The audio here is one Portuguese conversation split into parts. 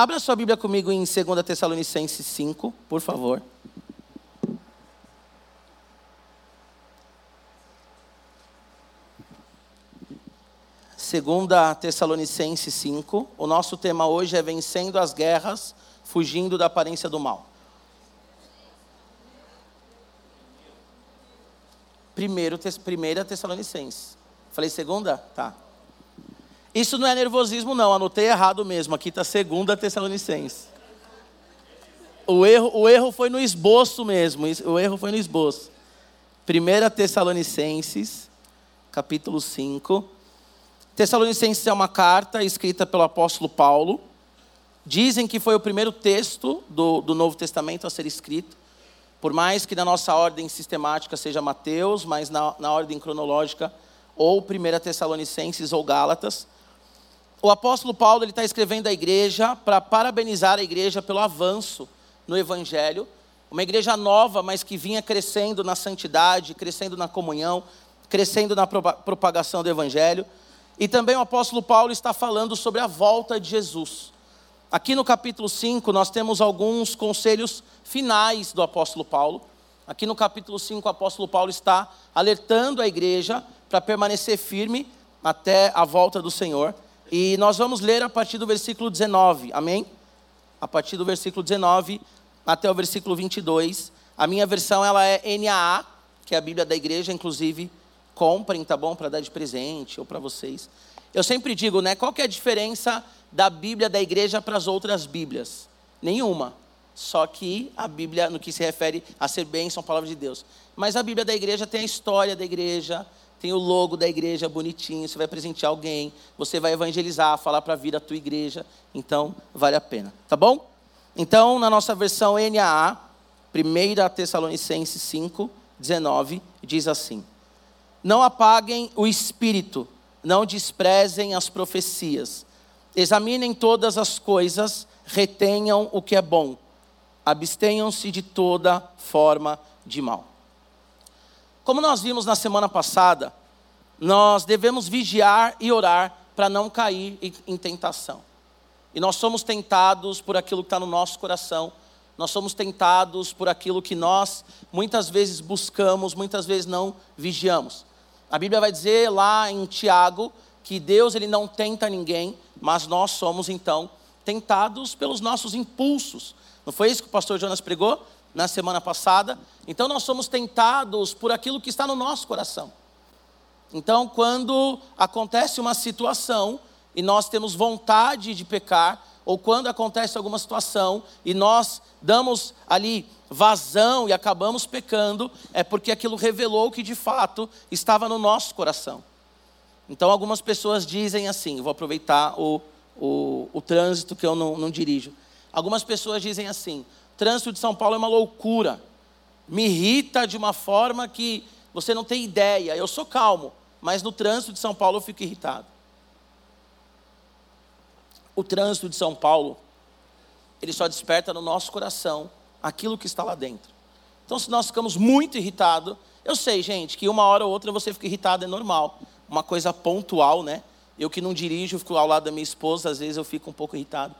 Abra sua Bíblia comigo em 2 Tessalonicenses 5, por favor. Segunda Tessalonicenses 5. O nosso tema hoje é vencendo as guerras, fugindo da aparência do mal. Primeiro, primeira Tessalonicenses. Falei segunda? Tá. Isso não é nervosismo, não. Anotei errado mesmo. Aqui está segunda Tessalonicenses. O erro, o erro foi no esboço mesmo. O erro foi no esboço. Primeira Tessalonicenses, capítulo 5. Tessalonicenses é uma carta escrita pelo apóstolo Paulo. Dizem que foi o primeiro texto do, do Novo Testamento a ser escrito. Por mais que na nossa ordem sistemática seja Mateus, mas na, na ordem cronológica, ou 1 Tessalonicenses ou Gálatas. O apóstolo Paulo está escrevendo à igreja para parabenizar a igreja pelo avanço no Evangelho. Uma igreja nova, mas que vinha crescendo na santidade, crescendo na comunhão, crescendo na propagação do Evangelho. E também o apóstolo Paulo está falando sobre a volta de Jesus. Aqui no capítulo 5, nós temos alguns conselhos finais do apóstolo Paulo. Aqui no capítulo 5, o apóstolo Paulo está alertando a igreja para permanecer firme até a volta do Senhor. E nós vamos ler a partir do versículo 19, amém? A partir do versículo 19 até o versículo 22. A minha versão ela é NAA, que é a Bíblia da igreja, inclusive comprem, tá bom? Para dar de presente ou para vocês. Eu sempre digo, né? Qual que é a diferença da Bíblia da igreja para as outras Bíblias? Nenhuma. Só que a Bíblia, no que se refere a ser bênção, palavra de Deus. Mas a Bíblia da igreja tem a história da igreja, tem o logo da igreja bonitinho, você vai presentear alguém, você vai evangelizar, falar para vir a tua igreja, então vale a pena, tá bom? Então, na nossa versão NAA, 1 Tessalonicenses 5, 19, diz assim: não apaguem o espírito, não desprezem as profecias. Examinem todas as coisas, retenham o que é bom. Abstenham-se de toda forma de mal. Como nós vimos na semana passada, nós devemos vigiar e orar para não cair em tentação. E nós somos tentados por aquilo que está no nosso coração, nós somos tentados por aquilo que nós muitas vezes buscamos, muitas vezes não vigiamos. A Bíblia vai dizer lá em Tiago que Deus ele não tenta ninguém, mas nós somos então tentados pelos nossos impulsos. Não foi isso que o pastor Jonas pregou na semana passada? Então nós somos tentados por aquilo que está no nosso coração. Então, quando acontece uma situação e nós temos vontade de pecar, ou quando acontece alguma situação e nós damos ali vazão e acabamos pecando, é porque aquilo revelou que de fato estava no nosso coração. Então algumas pessoas dizem assim, vou aproveitar o, o, o trânsito que eu não, não dirijo. Algumas pessoas dizem assim: trânsito de São Paulo é uma loucura, me irrita de uma forma que você não tem ideia. Eu sou calmo, mas no trânsito de São Paulo eu fico irritado o trânsito de São Paulo, ele só desperta no nosso coração aquilo que está lá dentro. Então, se nós ficamos muito irritados, eu sei, gente, que uma hora ou outra você fica irritado, é normal. Uma coisa pontual, né? Eu que não dirijo, fico ao lado da minha esposa, às vezes eu fico um pouco irritado.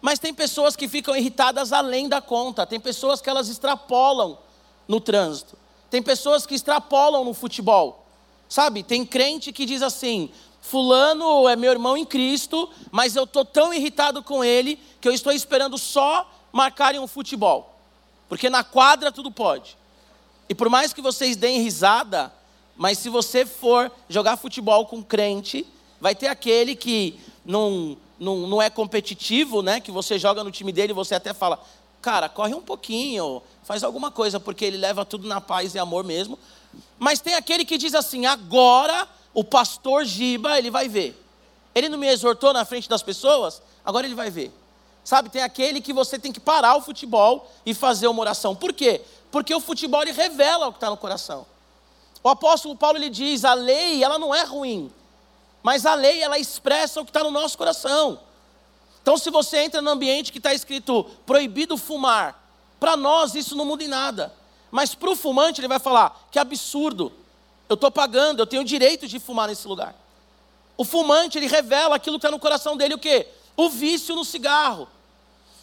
Mas tem pessoas que ficam irritadas além da conta, tem pessoas que elas extrapolam no trânsito, tem pessoas que extrapolam no futebol. Sabe, tem crente que diz assim: Fulano é meu irmão em Cristo, mas eu estou tão irritado com ele que eu estou esperando só marcarem um futebol. Porque na quadra tudo pode. E por mais que vocês deem risada, mas se você for jogar futebol com crente, vai ter aquele que não, não, não é competitivo, né? Que você joga no time dele e você até fala, cara, corre um pouquinho, faz alguma coisa, porque ele leva tudo na paz e amor mesmo. Mas tem aquele que diz assim, agora o pastor Giba, ele vai ver. Ele não me exortou na frente das pessoas, agora ele vai ver. Sabe, tem aquele que você tem que parar o futebol e fazer uma oração. Por quê? Porque o futebol ele revela o que está no coração. O apóstolo Paulo ele diz: a lei ela não é ruim, mas a lei ela expressa o que está no nosso coração. Então, se você entra no ambiente que está escrito proibido fumar, para nós isso não muda em nada. Mas para o fumante ele vai falar: que absurdo. Eu estou pagando, eu tenho o direito de fumar nesse lugar. O fumante, ele revela aquilo que está no coração dele, o quê? o vício no cigarro.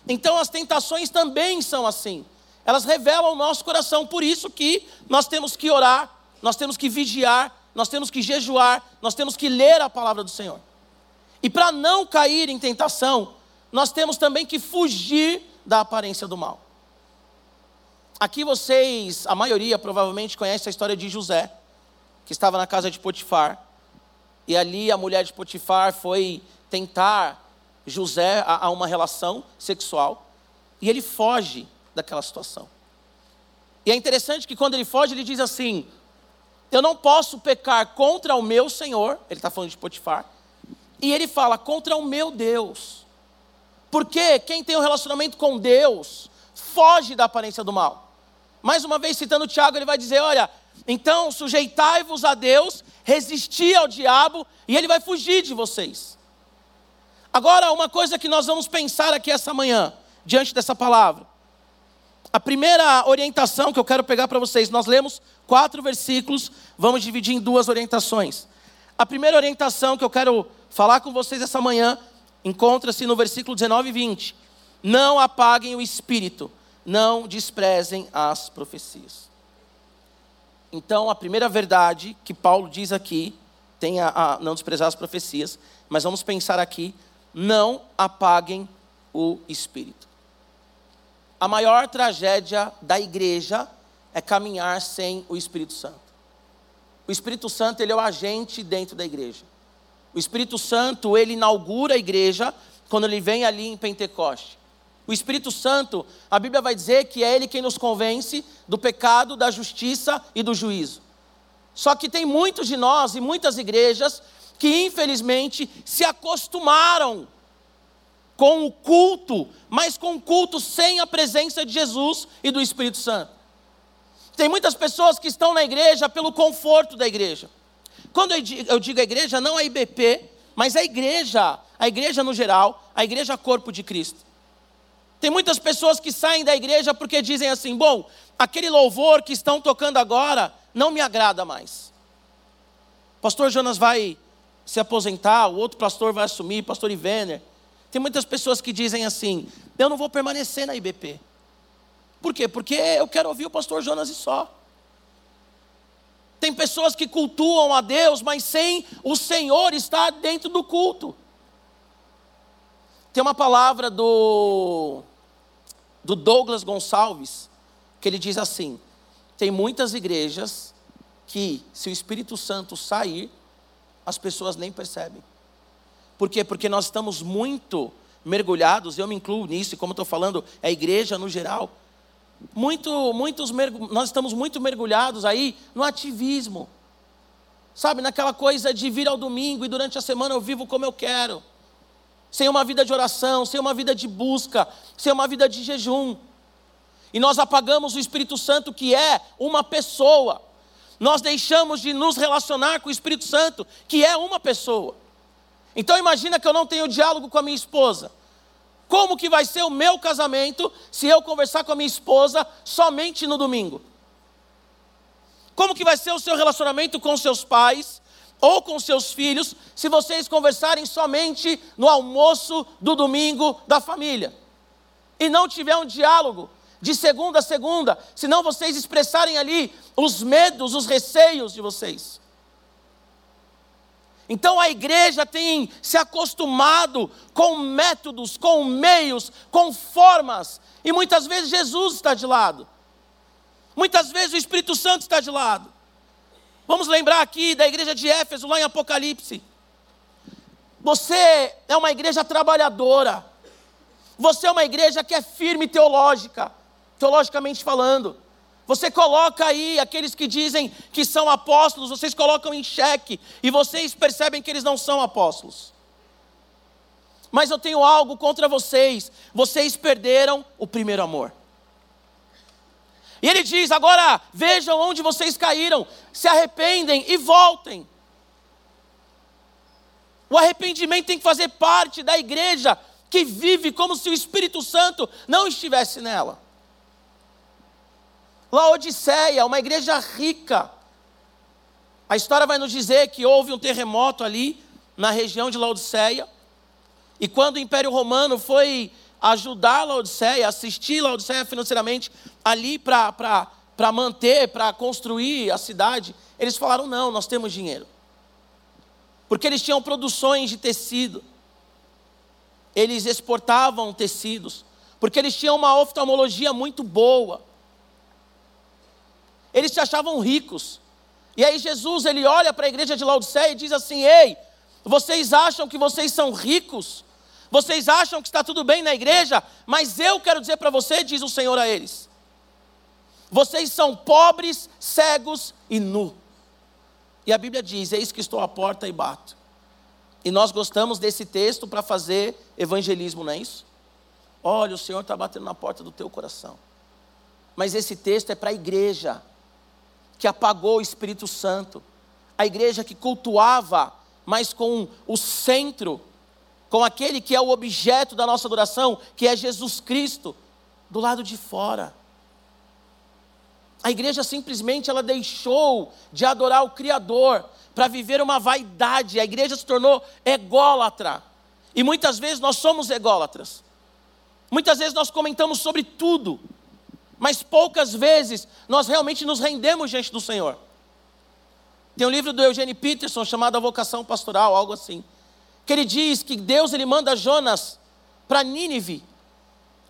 Então as tentações também são assim. Elas revelam o nosso coração, por isso que nós temos que orar, nós temos que vigiar, nós temos que jejuar, nós temos que ler a palavra do Senhor. E para não cair em tentação, nós temos também que fugir da aparência do mal. Aqui vocês, a maioria provavelmente conhece a história de José, que estava na casa de Potifar. E ali a mulher de Potifar foi tentar José a, a uma relação sexual. E ele foge daquela situação. E é interessante que quando ele foge, ele diz assim: Eu não posso pecar contra o meu Senhor, ele está falando de Potifar, e ele fala contra o meu Deus. Porque quem tem um relacionamento com Deus foge da aparência do mal. Mais uma vez, citando Tiago, ele vai dizer: Olha, então sujeitai-vos a Deus, resisti ao diabo, e ele vai fugir de vocês. Agora, uma coisa que nós vamos pensar aqui essa manhã, diante dessa palavra. A primeira orientação que eu quero pegar para vocês, nós lemos quatro versículos, vamos dividir em duas orientações. A primeira orientação que eu quero falar com vocês essa manhã encontra-se no versículo 19 e 20. Não apaguem o espírito, não desprezem as profecias. Então, a primeira verdade que Paulo diz aqui, tem a, a não desprezar as profecias, mas vamos pensar aqui, não apaguem o espírito. A maior tragédia da igreja é caminhar sem o Espírito Santo. O Espírito Santo, ele é o agente dentro da igreja. O Espírito Santo, ele inaugura a igreja quando ele vem ali em Pentecoste. O Espírito Santo, a Bíblia vai dizer que é ele quem nos convence do pecado, da justiça e do juízo. Só que tem muitos de nós e muitas igrejas que infelizmente se acostumaram com o culto, mas com o culto sem a presença de Jesus e do Espírito Santo. Tem muitas pessoas que estão na igreja pelo conforto da igreja. Quando eu digo a igreja, não a IBP, mas a igreja, a igreja no geral, a igreja corpo de Cristo. Tem muitas pessoas que saem da igreja porque dizem assim: bom, aquele louvor que estão tocando agora não me agrada mais. Pastor Jonas vai se aposentar, o outro pastor vai assumir, pastor Ivener. Tem muitas pessoas que dizem assim: eu não vou permanecer na IBP. Por quê? Porque eu quero ouvir o pastor Jonas e só. Tem pessoas que cultuam a Deus, mas sem o Senhor estar dentro do culto. Tem uma palavra do, do Douglas Gonçalves, que ele diz assim: tem muitas igrejas que, se o Espírito Santo sair, as pessoas nem percebem. Por quê? Porque nós estamos muito mergulhados, eu me incluo nisso, e como estou falando, é a igreja no geral. Muito, muitos, nós estamos muito mergulhados aí no ativismo. Sabe, naquela coisa de vir ao domingo e durante a semana eu vivo como eu quero. Sem uma vida de oração, sem uma vida de busca, sem uma vida de jejum. E nós apagamos o Espírito Santo, que é uma pessoa. Nós deixamos de nos relacionar com o Espírito Santo, que é uma pessoa. Então imagina que eu não tenho diálogo com a minha esposa. Como que vai ser o meu casamento se eu conversar com a minha esposa somente no domingo? Como que vai ser o seu relacionamento com seus pais ou com seus filhos se vocês conversarem somente no almoço do domingo da família? E não tiver um diálogo de segunda a segunda, senão vocês expressarem ali os medos, os receios de vocês. Então a igreja tem se acostumado com métodos, com meios, com formas, e muitas vezes Jesus está de lado, muitas vezes o Espírito Santo está de lado. Vamos lembrar aqui da igreja de Éfeso, lá em Apocalipse. Você é uma igreja trabalhadora, você é uma igreja que é firme teológica, teologicamente falando. Você coloca aí aqueles que dizem que são apóstolos, vocês colocam em xeque e vocês percebem que eles não são apóstolos. Mas eu tenho algo contra vocês: vocês perderam o primeiro amor. E ele diz: agora vejam onde vocês caíram, se arrependem e voltem. O arrependimento tem que fazer parte da igreja que vive como se o Espírito Santo não estivesse nela. Laodiceia, uma igreja rica. A história vai nos dizer que houve um terremoto ali na região de Laodiceia. E quando o Império Romano foi ajudar Laodiceia, assistir Laodiceia financeiramente ali para manter, para construir a cidade, eles falaram: não, nós temos dinheiro. Porque eles tinham produções de tecido, eles exportavam tecidos, porque eles tinham uma oftalmologia muito boa. Eles se achavam ricos. E aí Jesus, ele olha para a igreja de Laodiceia e diz assim: "Ei, vocês acham que vocês são ricos? Vocês acham que está tudo bem na igreja, mas eu quero dizer para você, diz o Senhor a eles: vocês são pobres, cegos e nu. E a Bíblia diz: Eis que estou à porta e bato. E nós gostamos desse texto para fazer evangelismo, não é isso? Olha, o Senhor está batendo na porta do teu coração. Mas esse texto é para a igreja que apagou o Espírito Santo, a igreja que cultuava, mas com o centro com aquele que é o objeto da nossa adoração, que é Jesus Cristo, do lado de fora. A igreja simplesmente ela deixou de adorar o Criador para viver uma vaidade. A igreja se tornou ególatra. E muitas vezes nós somos ególatras. Muitas vezes nós comentamos sobre tudo, mas poucas vezes nós realmente nos rendemos diante do Senhor. Tem um livro do Eugene Peterson chamado A Vocação Pastoral, algo assim que ele diz que Deus ele manda Jonas para Nínive,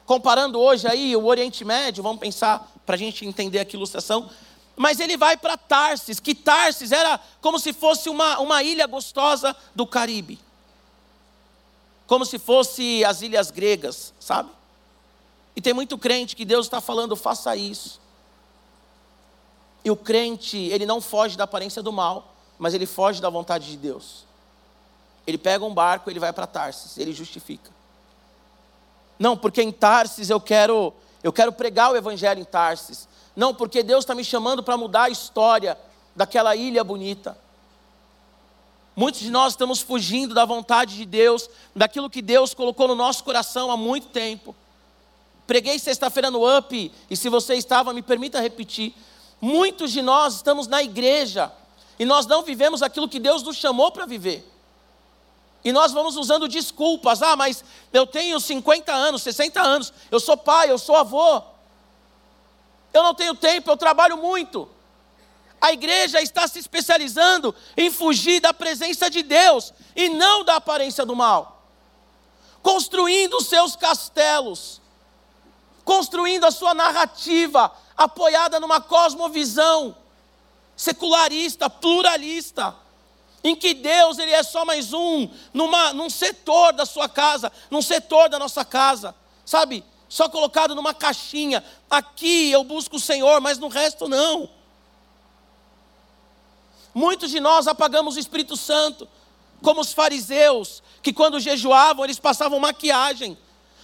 comparando hoje aí o Oriente Médio, vamos pensar para a gente entender aqui a ilustração, mas ele vai para Tarsis, que Tarsis era como se fosse uma, uma ilha gostosa do Caribe, como se fosse as ilhas gregas, sabe? E tem muito crente que Deus está falando, faça isso. E o crente, ele não foge da aparência do mal, mas ele foge da vontade de Deus. Ele pega um barco, ele vai para Tarsis, ele justifica. Não, porque em Tarsis eu quero, eu quero pregar o evangelho em Tarsis. Não, porque Deus está me chamando para mudar a história daquela ilha bonita. Muitos de nós estamos fugindo da vontade de Deus, daquilo que Deus colocou no nosso coração há muito tempo. Preguei sexta-feira no UP, e se você estava, me permita repetir. Muitos de nós estamos na igreja, e nós não vivemos aquilo que Deus nos chamou para viver. E nós vamos usando desculpas. Ah, mas eu tenho 50 anos, 60 anos, eu sou pai, eu sou avô. Eu não tenho tempo, eu trabalho muito. A igreja está se especializando em fugir da presença de Deus e não da aparência do mal. Construindo os seus castelos, construindo a sua narrativa apoiada numa cosmovisão secularista, pluralista em que Deus ele é só mais um, numa, num setor da sua casa, num setor da nossa casa, sabe? Só colocado numa caixinha. Aqui eu busco o Senhor, mas no resto não. Muitos de nós apagamos o Espírito Santo, como os fariseus, que quando jejuavam eles passavam maquiagem,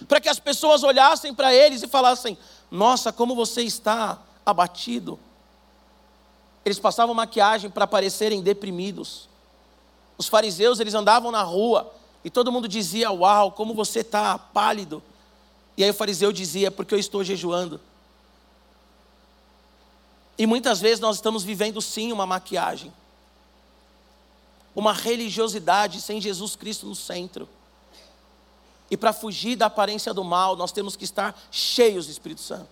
para que as pessoas olhassem para eles e falassem: Nossa, como você está abatido. Eles passavam maquiagem para parecerem deprimidos. Os fariseus, eles andavam na rua e todo mundo dizia: Uau, como você está pálido. E aí o fariseu dizia: Porque eu estou jejuando. E muitas vezes nós estamos vivendo sim uma maquiagem, uma religiosidade sem Jesus Cristo no centro. E para fugir da aparência do mal, nós temos que estar cheios do Espírito Santo.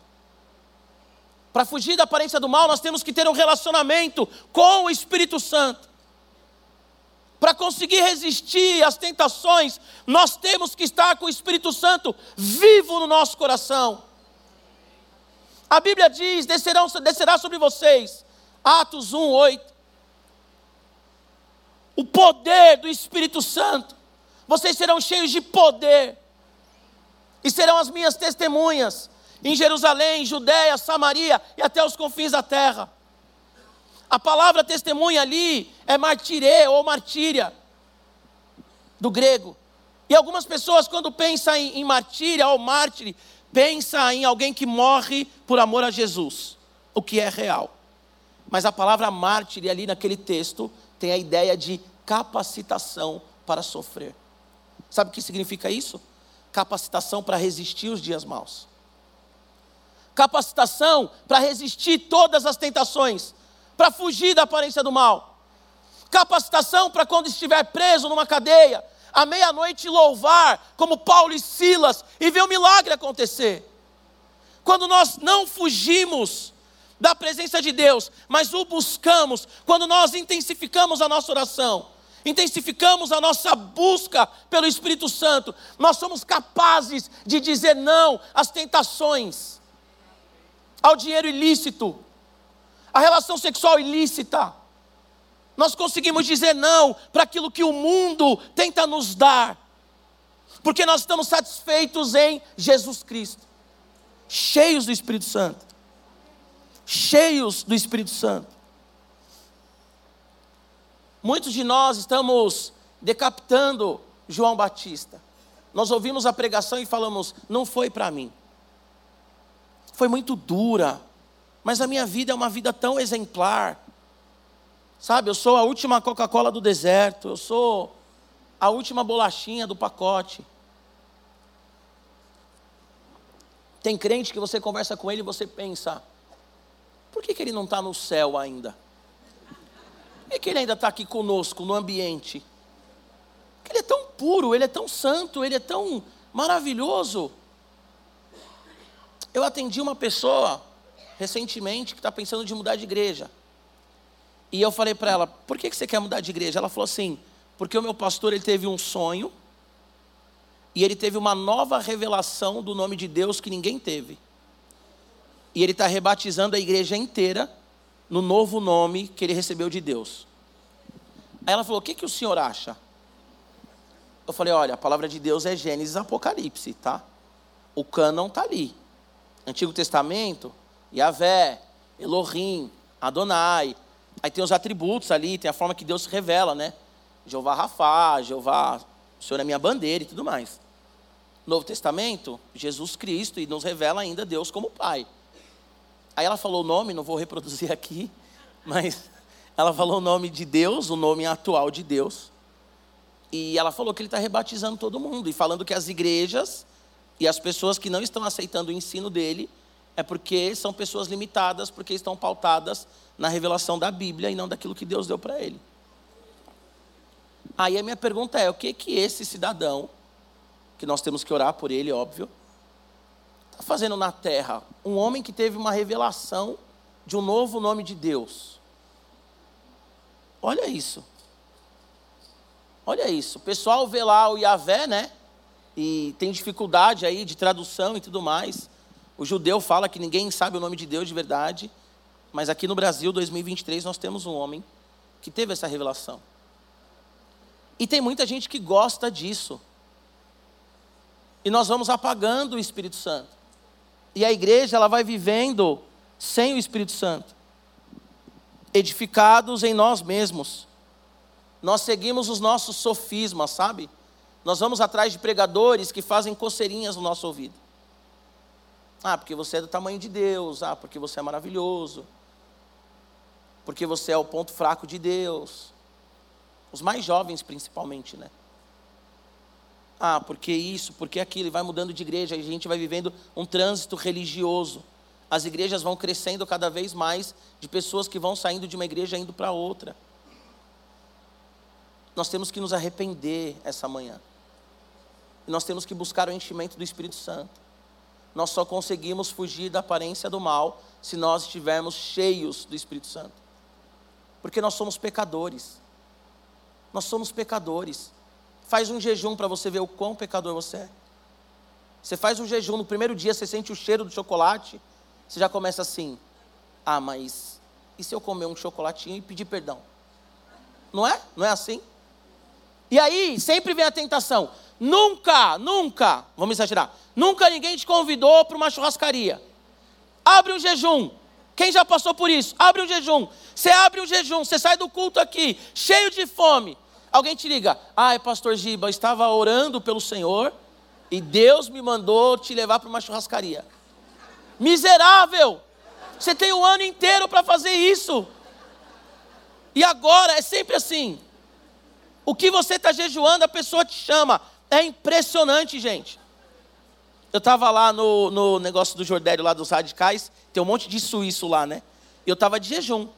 Para fugir da aparência do mal, nós temos que ter um relacionamento com o Espírito Santo. Para conseguir resistir às tentações, nós temos que estar com o Espírito Santo vivo no nosso coração. A Bíblia diz: descerão, descerá sobre vocês, Atos 1, 8. O poder do Espírito Santo. Vocês serão cheios de poder. E serão as minhas testemunhas em Jerusalém, Judéia, Samaria e até os confins da terra. A palavra testemunha ali é martirê ou martíria, do grego. E algumas pessoas, quando pensam em, em martíria ou mártire, pensam em alguém que morre por amor a Jesus, o que é real. Mas a palavra mártire ali naquele texto tem a ideia de capacitação para sofrer. Sabe o que significa isso? Capacitação para resistir os dias maus. Capacitação para resistir todas as tentações para fugir da aparência do mal. Capacitação para quando estiver preso numa cadeia, à meia-noite louvar, como Paulo e Silas, e ver o milagre acontecer. Quando nós não fugimos da presença de Deus, mas o buscamos, quando nós intensificamos a nossa oração, intensificamos a nossa busca pelo Espírito Santo, nós somos capazes de dizer não às tentações, ao dinheiro ilícito, à relação sexual ilícita. Nós conseguimos dizer não para aquilo que o mundo tenta nos dar, porque nós estamos satisfeitos em Jesus Cristo, cheios do Espírito Santo cheios do Espírito Santo. Muitos de nós estamos decapitando João Batista. Nós ouvimos a pregação e falamos: não foi para mim. Foi muito dura, mas a minha vida é uma vida tão exemplar. Sabe, eu sou a última Coca-Cola do deserto, eu sou a última bolachinha do pacote. Tem crente que você conversa com ele e você pensa: por que, que ele não está no céu ainda? Por que, que ele ainda está aqui conosco, no ambiente? Porque ele é tão puro, ele é tão santo, ele é tão maravilhoso. Eu atendi uma pessoa recentemente que está pensando de mudar de igreja. E eu falei para ela, por que, que você quer mudar de igreja? Ela falou assim, porque o meu pastor ele teve um sonho e ele teve uma nova revelação do nome de Deus que ninguém teve e ele está rebatizando a igreja inteira no novo nome que ele recebeu de Deus. Aí ela falou: O que, que o senhor acha? Eu falei: Olha, a palavra de Deus é Gênesis Apocalipse, tá? O cânon está ali. Antigo Testamento, Yahvé, Elohim, Adonai. Aí tem os atributos ali, tem a forma que Deus se revela, né? Jeová Rafá, Jeová, o Senhor é minha bandeira e tudo mais. Novo Testamento, Jesus Cristo, e nos revela ainda Deus como Pai. Aí ela falou o nome, não vou reproduzir aqui, mas ela falou o nome de Deus, o nome atual de Deus. E ela falou que ele está rebatizando todo mundo e falando que as igrejas e as pessoas que não estão aceitando o ensino dele é porque são pessoas limitadas, porque estão pautadas na revelação da Bíblia e não daquilo que Deus deu para ele. Aí a minha pergunta é: o que que esse cidadão, que nós temos que orar por ele, óbvio, está fazendo na terra? Um homem que teve uma revelação de um novo nome de Deus. Olha isso. Olha isso. O pessoal vê lá o Yahvé, né? E tem dificuldade aí de tradução e tudo mais. O judeu fala que ninguém sabe o nome de Deus de verdade. Mas aqui no Brasil, 2023, nós temos um homem que teve essa revelação. E tem muita gente que gosta disso. E nós vamos apagando o Espírito Santo. E a igreja ela vai vivendo sem o Espírito Santo, edificados em nós mesmos. Nós seguimos os nossos sofismas, sabe? Nós vamos atrás de pregadores que fazem coceirinhas no nosso ouvido. Ah, porque você é do tamanho de Deus. Ah, porque você é maravilhoso. Porque você é o ponto fraco de Deus. Os mais jovens, principalmente, né? Ah, porque isso, porque aquilo, e vai mudando de igreja, e a gente vai vivendo um trânsito religioso. As igrejas vão crescendo cada vez mais de pessoas que vão saindo de uma igreja indo para outra. Nós temos que nos arrepender essa manhã. E nós temos que buscar o enchimento do Espírito Santo. Nós só conseguimos fugir da aparência do mal se nós estivermos cheios do Espírito Santo. Porque nós somos pecadores. Nós somos pecadores. Faz um jejum para você ver o quão pecador você é. Você faz um jejum, no primeiro dia você sente o cheiro do chocolate, você já começa assim: ah, mas e se eu comer um chocolatinho e pedir perdão? Não é? Não é assim? E aí sempre vem a tentação. Nunca, nunca, vamos exagerar, nunca ninguém te convidou para uma churrascaria. Abre um jejum. Quem já passou por isso? Abre um jejum. Você abre um jejum, você sai do culto aqui, cheio de fome. Alguém te liga, ai, pastor Giba, estava orando pelo Senhor e Deus me mandou te levar para uma churrascaria. Miserável! Você tem um ano inteiro para fazer isso. E agora é sempre assim. O que você está jejuando, a pessoa te chama. É impressionante, gente. Eu estava lá no, no negócio do Jordério, lá dos radicais, tem um monte de suíço lá, né? E eu estava de jejum.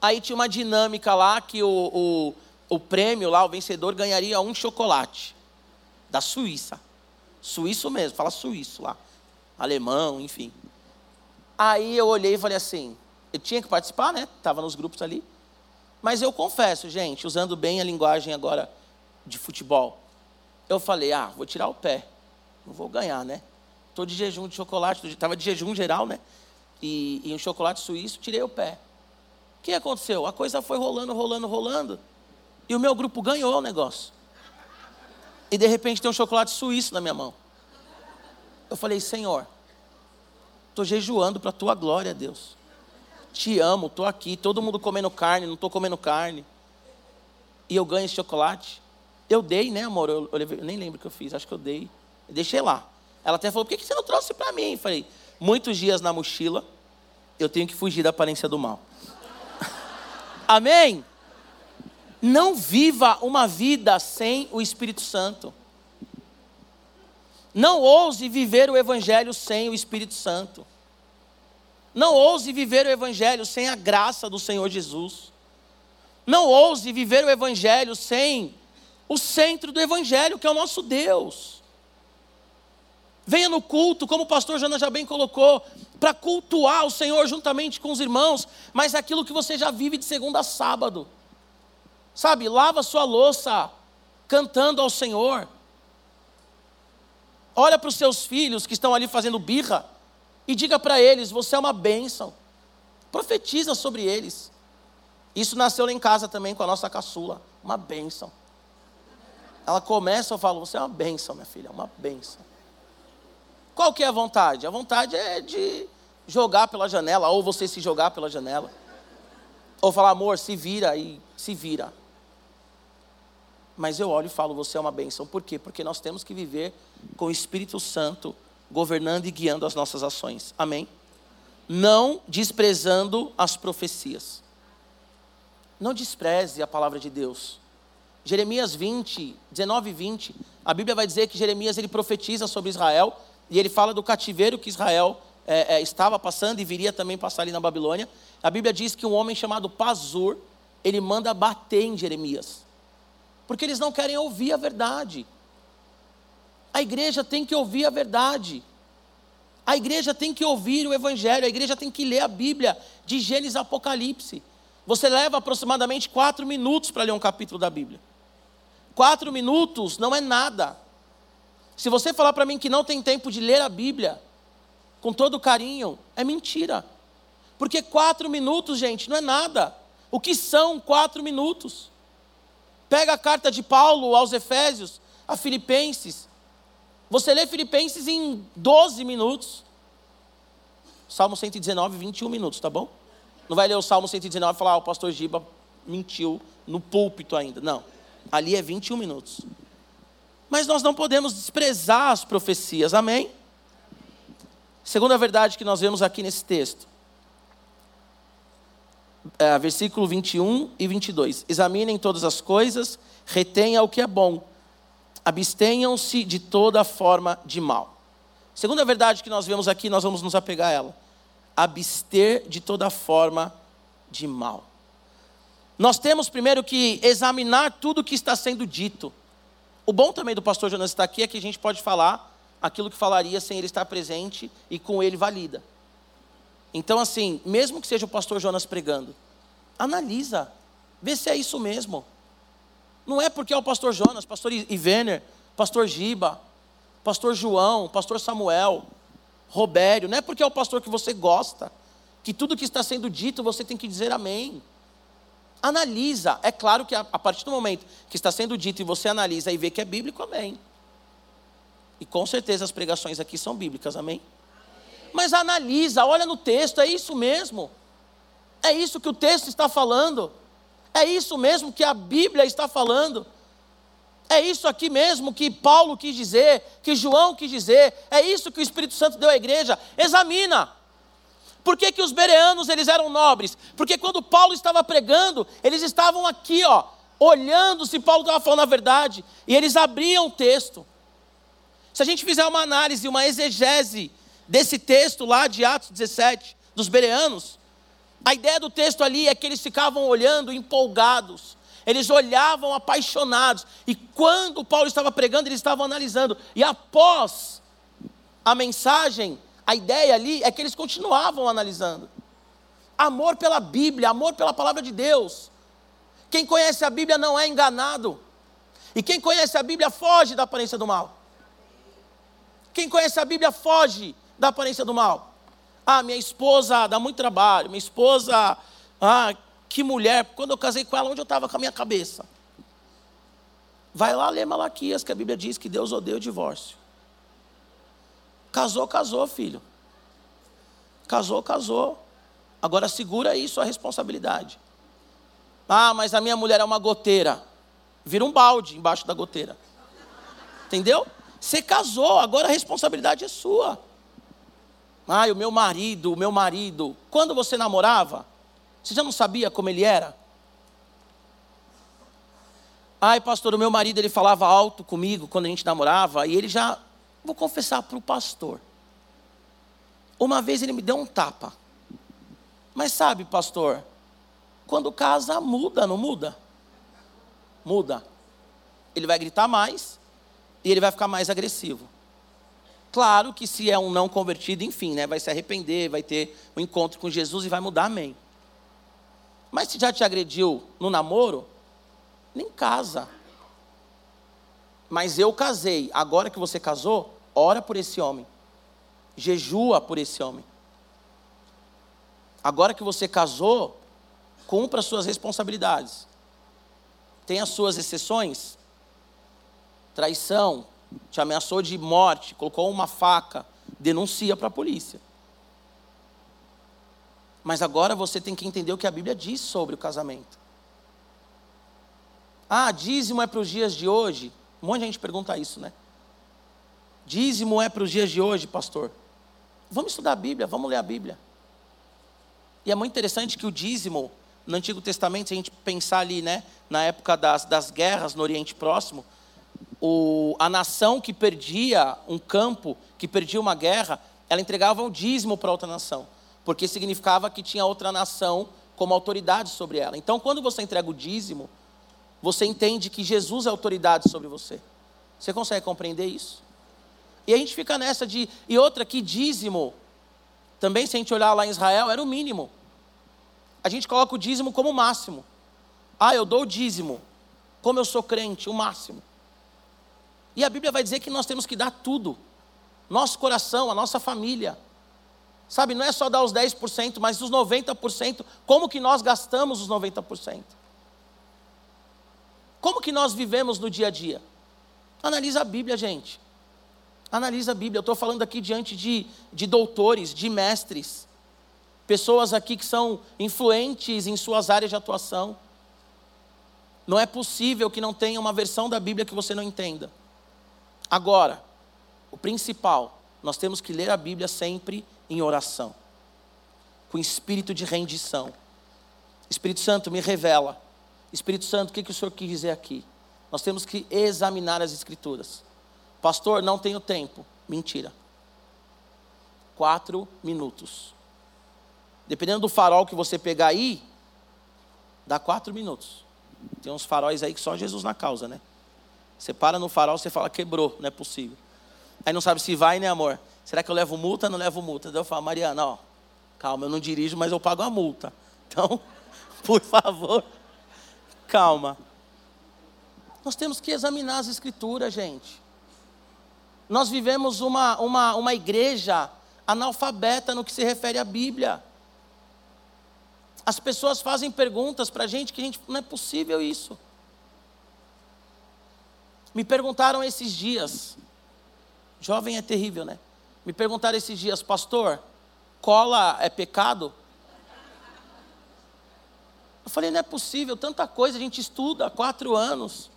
Aí tinha uma dinâmica lá que o, o o prêmio lá, o vencedor ganharia um chocolate da Suíça. Suíço mesmo, fala suíço lá. Alemão, enfim. Aí eu olhei e falei assim, eu tinha que participar, né? Estava nos grupos ali. Mas eu confesso, gente, usando bem a linguagem agora de futebol, eu falei, ah, vou tirar o pé. Não vou ganhar, né? Estou de jejum de chocolate, estava de jejum geral, né? E, e um chocolate suíço, tirei o pé. O que aconteceu? A coisa foi rolando, rolando, rolando. E o meu grupo ganhou o negócio. E de repente tem um chocolate suíço na minha mão. Eu falei, Senhor, estou jejuando para a tua glória, Deus. Te amo, estou aqui, todo mundo comendo carne, não estou comendo carne. E eu ganho esse chocolate. Eu dei, né, amor? Eu, eu, eu nem lembro o que eu fiz, acho que eu dei. Eu deixei lá. Ela até falou: por que você não trouxe para mim? Eu falei: muitos dias na mochila, eu tenho que fugir da aparência do mal. Amém? Não viva uma vida sem o Espírito Santo. Não ouse viver o Evangelho sem o Espírito Santo. Não ouse viver o Evangelho sem a graça do Senhor Jesus. Não ouse viver o Evangelho sem o centro do Evangelho, que é o nosso Deus. Venha no culto, como o pastor Jana já bem colocou, para cultuar o Senhor juntamente com os irmãos, mas aquilo que você já vive de segunda a sábado. Sabe, lava sua louça cantando ao Senhor. Olha para os seus filhos que estão ali fazendo birra e diga para eles: você é uma bênção. Profetiza sobre eles. Isso nasceu lá em casa também com a nossa caçula, uma bênção. Ela começa, eu falo, você é uma bênção, minha filha, uma bênção. Qual que é a vontade? A vontade é de jogar pela janela, ou você se jogar pela janela. Ou falar, amor, se vira e se vira. Mas eu olho e falo, você é uma bênção. Por quê? Porque nós temos que viver com o Espírito Santo governando e guiando as nossas ações. Amém? Não desprezando as profecias. Não despreze a palavra de Deus. Jeremias 20, 19 e 20, a Bíblia vai dizer que Jeremias ele profetiza sobre Israel e ele fala do cativeiro que Israel é, é, estava passando e viria também passar ali na Babilônia. A Bíblia diz que um homem chamado Pazur, ele manda bater em Jeremias, porque eles não querem ouvir a verdade. A igreja tem que ouvir a verdade. A igreja tem que ouvir o Evangelho, a igreja tem que ler a Bíblia, de Gênesis a Apocalipse. Você leva aproximadamente quatro minutos para ler um capítulo da Bíblia. Quatro minutos não é nada. Se você falar para mim que não tem tempo de ler a Bíblia, com todo carinho, é mentira. Porque quatro minutos, gente, não é nada. O que são quatro minutos? Pega a carta de Paulo aos Efésios, a Filipenses, você lê Filipenses em 12 minutos. Salmo 119, 21 minutos, tá bom? Não vai ler o Salmo 119 e falar, ah, o pastor Giba mentiu no púlpito ainda. Não. Ali é 21 minutos. Mas nós não podemos desprezar as profecias, amém? Segunda verdade que nós vemos aqui nesse texto. É, versículo 21 e 22. Examinem todas as coisas, retenha o que é bom abstenham-se de toda forma de mal. Segunda verdade que nós vemos aqui, nós vamos nos apegar a ela. Abster de toda forma de mal. Nós temos primeiro que examinar tudo o que está sendo dito. O bom também do pastor Jonas estar aqui é que a gente pode falar aquilo que falaria sem ele estar presente e com ele valida. Então, assim, mesmo que seja o pastor Jonas pregando, analisa, vê se é isso mesmo. Não é porque é o pastor Jonas, pastor Ivener, pastor Giba, pastor João, pastor Samuel, Robério, não é porque é o pastor que você gosta, que tudo que está sendo dito você tem que dizer amém. Analisa, é claro que a, partir do momento que está sendo dito e você analisa e vê que é bíblico, amém. E com certeza as pregações aqui são bíblicas, amém? Mas analisa, olha no texto, é isso mesmo. É isso que o texto está falando. É isso mesmo que a Bíblia está falando. É isso aqui mesmo que Paulo quis dizer, que João quis dizer. É isso que o Espírito Santo deu à igreja. Examina. Por que, que os bereanos eles eram nobres? Porque quando Paulo estava pregando, eles estavam aqui, ó, olhando se Paulo estava falando a verdade, e eles abriam o texto. Se a gente fizer uma análise, uma exegese desse texto lá de Atos 17, dos bereanos, a ideia do texto ali é que eles ficavam olhando empolgados, Eles olhavam apaixonados. E quando Paulo estava pregando, eles estavam analisando. E após a mensagem, a ideia ali é que eles continuavam analisando. Amor pela Bíblia, amor pela palavra de Deus. Quem conhece a Bíblia não é enganado. E quem conhece a Bíblia foge da aparência do mal. Quem conhece a Bíblia foge da aparência do mal. Ah, minha esposa dá muito trabalho, minha esposa, ah, que mulher, quando eu casei com ela, onde eu estava com a minha cabeça? Vai lá ler Malaquias, que a Bíblia diz que Deus odeia o divórcio. Casou, casou, filho. Casou, casou. Agora segura isso a responsabilidade. Ah, mas a minha mulher é uma goteira. Vira um balde embaixo da goteira. Entendeu? Você casou, agora a responsabilidade é sua. Ah, o meu marido, o meu marido. Quando você namorava, você já não sabia como ele era? Ai, pastor, o meu marido ele falava alto comigo quando a gente namorava e ele já, vou confessar para o pastor. Uma vez ele me deu um tapa. Mas sabe, pastor, quando casa muda, não muda? Muda. Ele vai gritar mais e ele vai ficar mais agressivo. Claro que se é um não convertido, enfim, né, vai se arrepender, vai ter um encontro com Jesus e vai mudar, amém. Mas se já te agrediu no namoro, nem casa. Mas eu casei, agora que você casou, ora por esse homem. Jejua por esse homem. Agora que você casou, cumpra as suas responsabilidades. Tem as suas exceções. Traição, te ameaçou de morte, colocou uma faca, denuncia para a polícia. Mas agora você tem que entender o que a Bíblia diz sobre o casamento. Ah, dízimo é para os dias de hoje? Um monte de gente pergunta isso, né? Dízimo é para os dias de hoje, pastor? Vamos estudar a Bíblia, vamos ler a Bíblia. E é muito interessante que o dízimo, no Antigo Testamento, se a gente pensar ali, né, na época das, das guerras no Oriente Próximo, o, a nação que perdia um campo, que perdia uma guerra, ela entregava o dízimo para outra nação, porque significava que tinha outra nação como autoridade sobre ela. Então, quando você entrega o dízimo, você entende que Jesus é autoridade sobre você. Você consegue compreender isso? E a gente fica nessa de. E outra, que dízimo também, se a gente olhar lá em Israel, era o mínimo. A gente coloca o dízimo como o máximo. Ah, eu dou o dízimo. Como eu sou crente, o máximo. E a Bíblia vai dizer que nós temos que dar tudo. Nosso coração, a nossa família. Sabe, não é só dar os 10%, mas os 90%. Como que nós gastamos os 90%? Como que nós vivemos no dia a dia? Analisa a Bíblia, gente. Analisa a Bíblia. Eu estou falando aqui diante de, de doutores, de mestres, pessoas aqui que são influentes em suas áreas de atuação. Não é possível que não tenha uma versão da Bíblia que você não entenda. Agora, o principal, nós temos que ler a Bíblia sempre em oração, com espírito de rendição. Espírito Santo, me revela. Espírito Santo, o que, que o Senhor quis dizer aqui? Nós temos que examinar as Escrituras. Pastor, não tenho tempo. Mentira. Quatro minutos. Dependendo do farol que você pegar aí, dá quatro minutos. Tem uns faróis aí que só Jesus na causa, né? Você para no farol, você fala, quebrou, não é possível. Aí não sabe se vai, né, amor? Será que eu levo multa não levo multa? Daí eu falo, Mariana, ó, calma, eu não dirijo, mas eu pago a multa. Então, por favor, calma. Nós temos que examinar as escrituras, gente. Nós vivemos uma, uma, uma igreja analfabeta no que se refere à Bíblia. As pessoas fazem perguntas para a gente que a gente não é possível isso. Me perguntaram esses dias, jovem é terrível, né? Me perguntaram esses dias, pastor, cola é pecado? Eu falei, não é possível, tanta coisa, a gente estuda há quatro anos,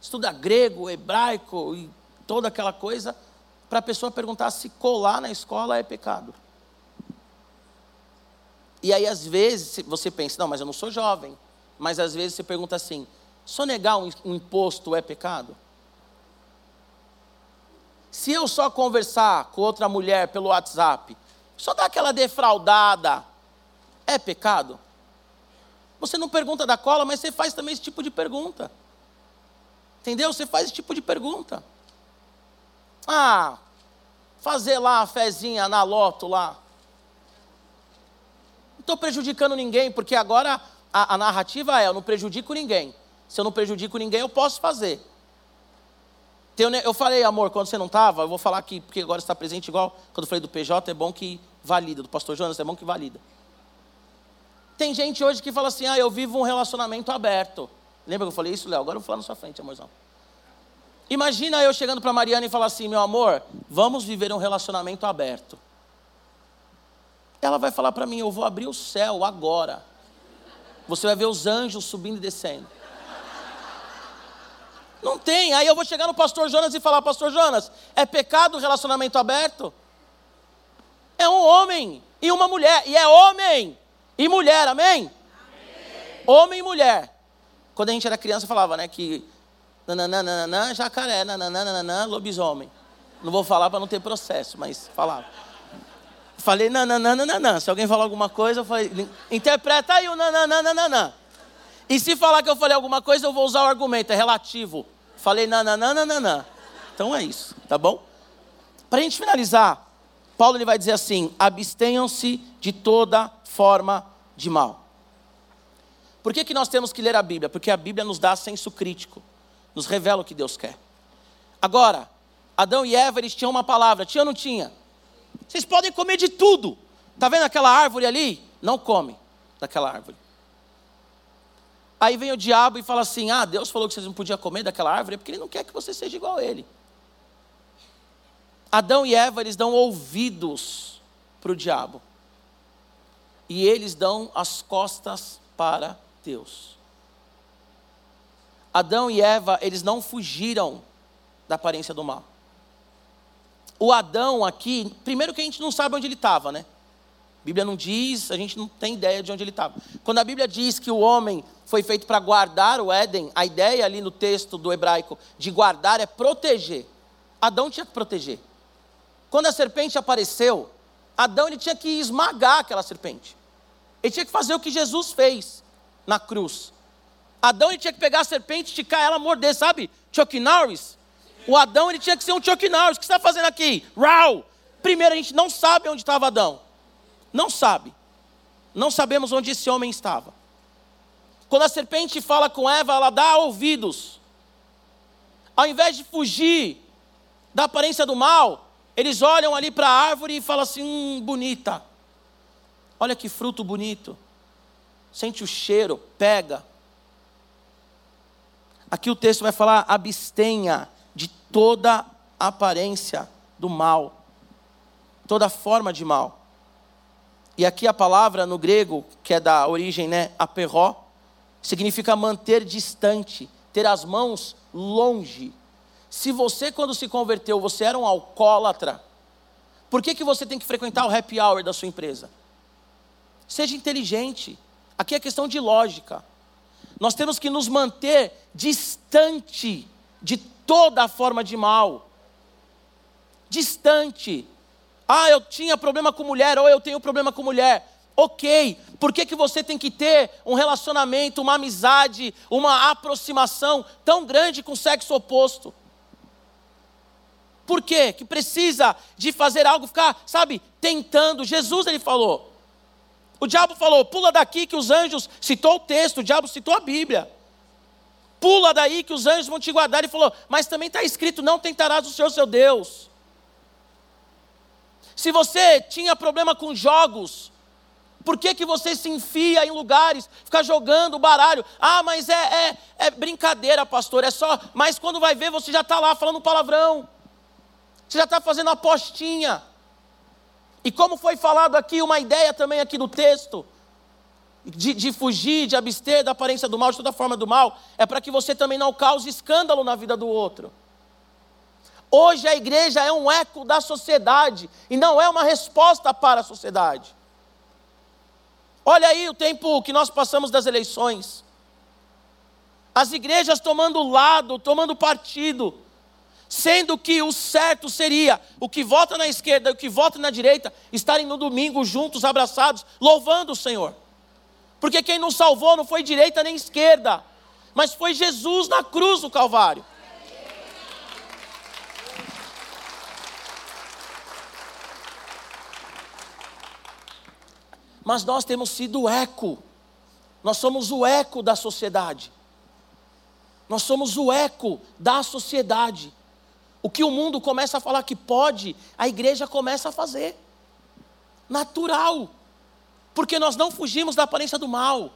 estuda grego, hebraico e toda aquela coisa, para a pessoa perguntar se colar na escola é pecado. E aí, às vezes, você pensa, não, mas eu não sou jovem. Mas às vezes você pergunta assim: sonegar um, um imposto é pecado? Se eu só conversar com outra mulher pelo WhatsApp, só dar aquela defraudada, é pecado? Você não pergunta da cola, mas você faz também esse tipo de pergunta. Entendeu? Você faz esse tipo de pergunta. Ah, fazer lá a fezinha na loto lá. Não estou prejudicando ninguém, porque agora a, a narrativa é: eu não prejudico ninguém. Se eu não prejudico ninguém, eu posso fazer. Eu falei, amor, quando você não estava, eu vou falar aqui, porque agora está presente igual. Quando eu falei do PJ, é bom que valida. Do pastor Jonas, é bom que valida. Tem gente hoje que fala assim: ah, eu vivo um relacionamento aberto. Lembra que eu falei isso, Léo? Agora eu vou falar na sua frente, amorzão. Imagina eu chegando para Mariana e falar assim: meu amor, vamos viver um relacionamento aberto. Ela vai falar para mim: eu vou abrir o céu agora. Você vai ver os anjos subindo e descendo. Não tem. Aí eu vou chegar no pastor Jonas e falar: Pastor Jonas, é pecado o relacionamento aberto? É um homem e uma mulher. E é homem e mulher, amém? amém? Homem e mulher. Quando a gente era criança, falava, né, que nananana, jacaré, nananana, lobisomem. Não vou falar para não ter processo, mas falava. Falei nananana, se alguém falar alguma coisa, eu falei, interpreta aí o nananana. E se falar que eu falei alguma coisa, eu vou usar o argumento, é relativo. Falei nananana. Então é isso, tá bom? Para a gente finalizar, Paulo ele vai dizer assim: abstenham-se de toda forma de mal. Por que, que nós temos que ler a Bíblia? Porque a Bíblia nos dá senso crítico, nos revela o que Deus quer. Agora, Adão e Eva, eles tinham uma palavra, tinha ou não tinha? Vocês podem comer de tudo. Está vendo aquela árvore ali? Não come daquela árvore. Aí vem o diabo e fala assim: Ah, Deus falou que vocês não podiam comer daquela árvore, é porque Ele não quer que você seja igual a Ele. Adão e Eva, eles dão ouvidos para o diabo e eles dão as costas para Deus. Adão e Eva, eles não fugiram da aparência do mal. O Adão aqui, primeiro que a gente não sabe onde ele estava, né? A Bíblia não diz, a gente não tem ideia de onde ele estava. Quando a Bíblia diz que o homem foi feito para guardar o Éden, a ideia ali no texto do hebraico de guardar é proteger. Adão tinha que proteger. Quando a serpente apareceu, Adão ele tinha que esmagar aquela serpente. Ele tinha que fazer o que Jesus fez na cruz. Adão ele tinha que pegar a serpente, esticar ela, morder, sabe? Chuck Norris. O Adão ele tinha que ser um Chuck Norris. O que você está fazendo aqui? Rau! Primeiro, a gente não sabe onde estava Adão. Não sabe. Não sabemos onde esse homem estava. Quando a serpente fala com Eva, ela dá ouvidos. Ao invés de fugir da aparência do mal, eles olham ali para a árvore e falam assim: hum, bonita. Olha que fruto bonito. Sente o cheiro, pega. Aqui o texto vai falar: abstenha de toda aparência do mal, toda forma de mal. E aqui a palavra no grego, que é da origem, né, aperró, significa manter distante, ter as mãos longe. Se você, quando se converteu, você era um alcoólatra, por que, que você tem que frequentar o happy hour da sua empresa? Seja inteligente. Aqui é questão de lógica. Nós temos que nos manter distante de toda forma de mal. Distante. Ah, eu tinha problema com mulher, ou eu tenho problema com mulher. Ok, por que, que você tem que ter um relacionamento, uma amizade, uma aproximação tão grande com o sexo oposto? Por quê? Que precisa de fazer algo, ficar, sabe, tentando. Jesus, ele falou: o diabo falou: pula daqui que os anjos, citou o texto, o diabo citou a Bíblia. Pula daí que os anjos vão te guardar. Ele falou: mas também está escrito: não tentarás o Senhor seu Deus. Se você tinha problema com jogos, por que, que você se enfia em lugares, fica jogando baralho? Ah, mas é, é, é brincadeira, pastor, é só. Mas quando vai ver, você já está lá falando palavrão. Você já está fazendo apostinha. E como foi falado aqui, uma ideia também aqui no texto, de, de, fugir, de abster da aparência do mal, de toda forma do mal, é para que você também não cause escândalo na vida do outro. Hoje a igreja é um eco da sociedade e não é uma resposta para a sociedade. Olha aí o tempo que nós passamos das eleições. As igrejas tomando lado, tomando partido, sendo que o certo seria o que vota na esquerda e o que vota na direita estarem no domingo juntos, abraçados, louvando o Senhor. Porque quem nos salvou não foi direita nem esquerda, mas foi Jesus na cruz do Calvário. Mas nós temos sido eco, nós somos o eco da sociedade. Nós somos o eco da sociedade. O que o mundo começa a falar que pode, a igreja começa a fazer. Natural. Porque nós não fugimos da aparência do mal.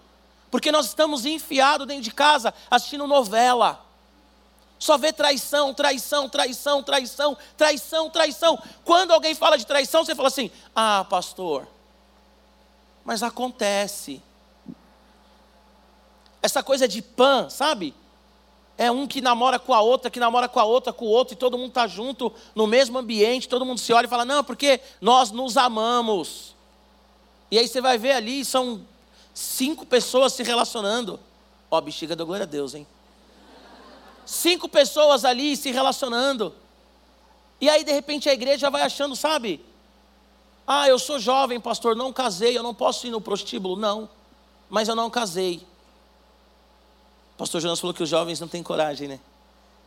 Porque nós estamos enfiados dentro de casa assistindo novela. Só vê traição, traição, traição, traição, traição, traição. Quando alguém fala de traição, você fala assim: ah, pastor, mas acontece. Essa coisa de pan, sabe? É um que namora com a outra, que namora com a outra, com o outro, e todo mundo está junto no mesmo ambiente, todo mundo se olha e fala: não, porque nós nos amamos. E aí você vai ver ali, são cinco pessoas se relacionando. Ó, oh, bexiga deu glória a Deus, hein? Cinco pessoas ali se relacionando. E aí, de repente, a igreja vai achando, sabe? Ah, eu sou jovem, pastor, não casei, eu não posso ir no prostíbulo. Não, mas eu não casei. Pastor Jonas falou que os jovens não têm coragem, né?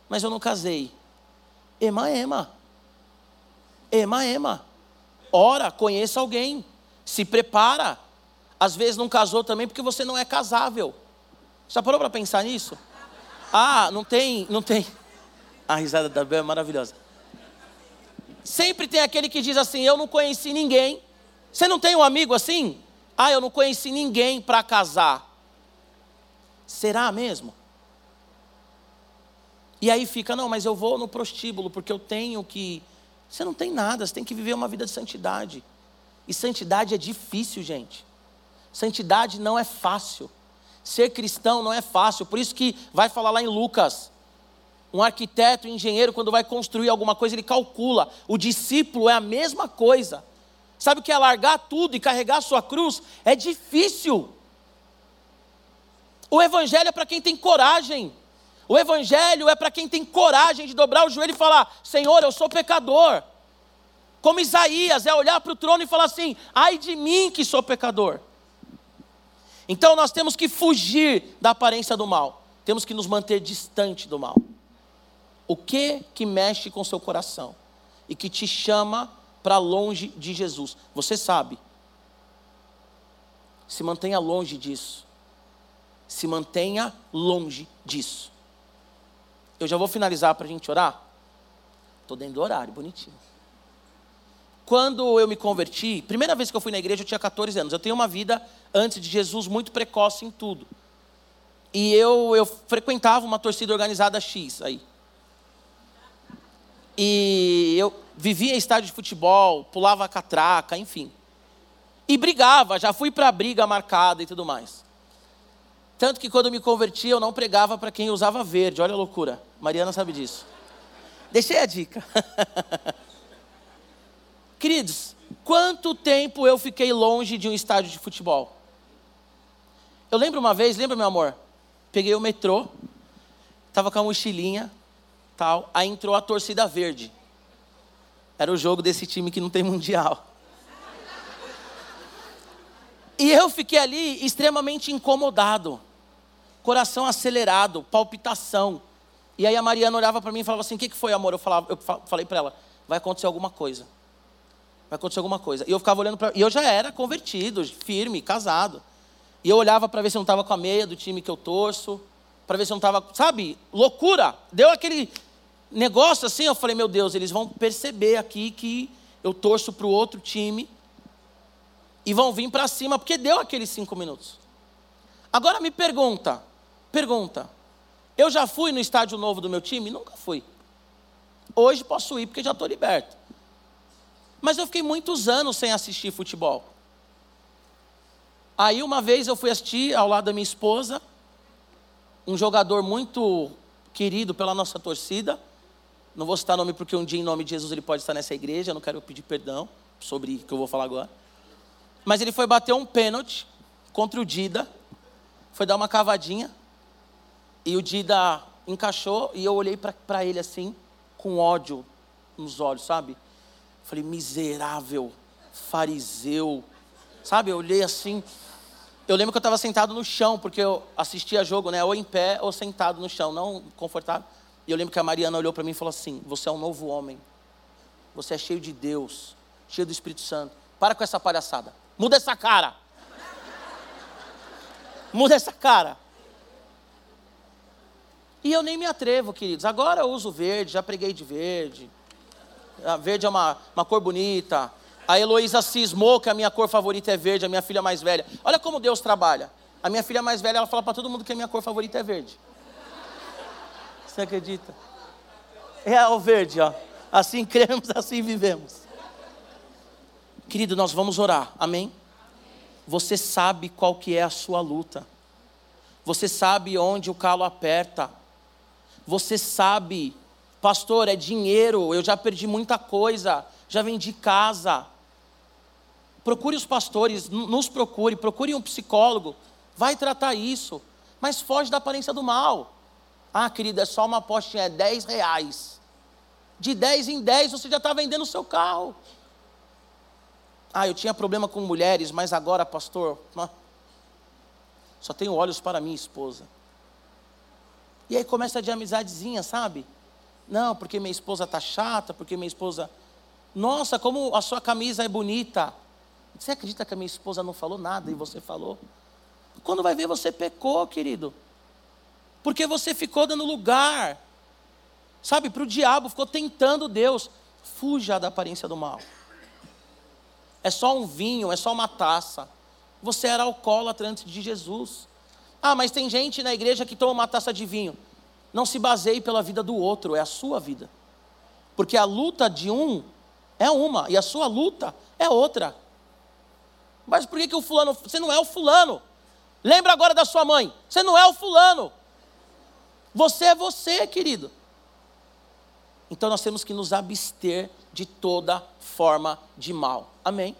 Mas eu não casei. Ema, ema. Ema, ema. Ora, conheça alguém. Se prepara. Às vezes não casou também porque você não é casável. Já parou para pensar nisso? Ah, não tem, não tem. A risada da Bel é maravilhosa. Sempre tem aquele que diz assim: Eu não conheci ninguém. Você não tem um amigo assim? Ah, eu não conheci ninguém para casar. Será mesmo? E aí fica, não, mas eu vou no prostíbulo porque eu tenho que. Você não tem nada, você tem que viver uma vida de santidade. E santidade é difícil, gente. Santidade não é fácil. Ser cristão não é fácil. Por isso que vai falar lá em Lucas. Um arquiteto, um engenheiro, quando vai construir alguma coisa, ele calcula. O discípulo é a mesma coisa. Sabe o que é largar tudo e carregar a sua cruz? É difícil. O Evangelho é para quem tem coragem. O Evangelho é para quem tem coragem de dobrar o joelho e falar: Senhor, eu sou pecador. Como Isaías, é olhar para o trono e falar assim: ai de mim que sou pecador. Então nós temos que fugir da aparência do mal, temos que nos manter distante do mal. O que que mexe com seu coração e que te chama para longe de Jesus? Você sabe. Se mantenha longe disso se mantenha longe disso. Eu já vou finalizar para a gente orar. Estou dentro do horário, bonitinho. Quando eu me converti, primeira vez que eu fui na igreja, eu tinha 14 anos. Eu tenho uma vida antes de Jesus muito precoce em tudo. E eu, eu frequentava uma torcida organizada X aí. E eu vivia em estádio de futebol, pulava catraca, enfim. E brigava, já fui para a briga marcada e tudo mais. Tanto que quando me converti, eu não pregava para quem usava verde. Olha a loucura. Mariana sabe disso. Deixei a dica. Queridos, quanto tempo eu fiquei longe de um estádio de futebol? Eu lembro uma vez, lembra meu amor? Peguei o metrô, tava com a mochilinha, tal, aí entrou a torcida verde. Era o jogo desse time que não tem mundial. E eu fiquei ali extremamente incomodado coração acelerado, palpitação. E aí a Mariana olhava para mim e falava assim: O que, que foi, amor? Eu, falava, eu falei para ela: Vai acontecer alguma coisa. Vai acontecer alguma coisa. E eu ficava olhando para. E eu já era convertido, firme, casado. E eu olhava para ver se eu não estava com a meia do time que eu torço, para ver se eu não estava. Sabe? Loucura. Deu aquele negócio assim. Eu falei: Meu Deus, eles vão perceber aqui que eu torço para o outro time. E vão vir para cima, porque deu aqueles cinco minutos. Agora me pergunta: Pergunta: eu já fui no estádio novo do meu time? Nunca fui. Hoje posso ir porque já estou liberto. Mas eu fiquei muitos anos sem assistir futebol. Aí uma vez eu fui assistir ao lado da minha esposa, um jogador muito querido pela nossa torcida. Não vou citar nome porque um dia em nome de Jesus ele pode estar nessa igreja, não quero pedir perdão sobre o que eu vou falar agora. Mas ele foi bater um pênalti contra o Dida, foi dar uma cavadinha, e o Dida encaixou e eu olhei para ele assim, com ódio nos olhos, sabe? Falei, miserável, fariseu. Sabe, eu olhei assim. Eu lembro que eu estava sentado no chão, porque eu assistia jogo, né? Ou em pé ou sentado no chão, não confortável. E eu lembro que a Mariana olhou para mim e falou assim: Você é um novo homem. Você é cheio de Deus, cheio do Espírito Santo. Para com essa palhaçada. Muda essa cara. Muda essa cara. E eu nem me atrevo, queridos. Agora eu uso verde, já preguei de verde. A verde é uma, uma cor bonita. A Heloísa cismou que a minha cor favorita é verde, a minha filha mais velha. Olha como Deus trabalha. A minha filha mais velha, ela fala para todo mundo que a minha cor favorita é verde. Você acredita? É o verde, ó. Assim cremos, assim vivemos. Querido, nós vamos orar. Amém? Você sabe qual que é a sua luta. Você sabe onde o calo aperta. Você sabe, pastor, é dinheiro, eu já perdi muita coisa, já vendi casa. Procure os pastores, nos procure, procure um psicólogo, vai tratar isso, mas foge da aparência do mal. Ah, querida, é só uma apostinha, é 10 reais. De 10 em 10 você já está vendendo o seu carro. Ah, eu tinha problema com mulheres, mas agora, pastor, só tenho olhos para minha esposa. E aí começa de amizadezinha, sabe? Não, porque minha esposa tá chata, porque minha esposa. Nossa, como a sua camisa é bonita. Você acredita que a minha esposa não falou nada e você falou? Quando vai ver, você pecou, querido. Porque você ficou dando lugar, sabe, para o diabo, ficou tentando Deus. Fuja da aparência do mal. É só um vinho, é só uma taça. Você era alcoólatra antes de Jesus. Ah, mas tem gente na igreja que toma uma taça de vinho. Não se baseie pela vida do outro, é a sua vida. Porque a luta de um é uma e a sua luta é outra. Mas por que, que o fulano. Você não é o fulano. Lembra agora da sua mãe. Você não é o fulano. Você é você, querido. Então nós temos que nos abster de toda forma de mal. Amém?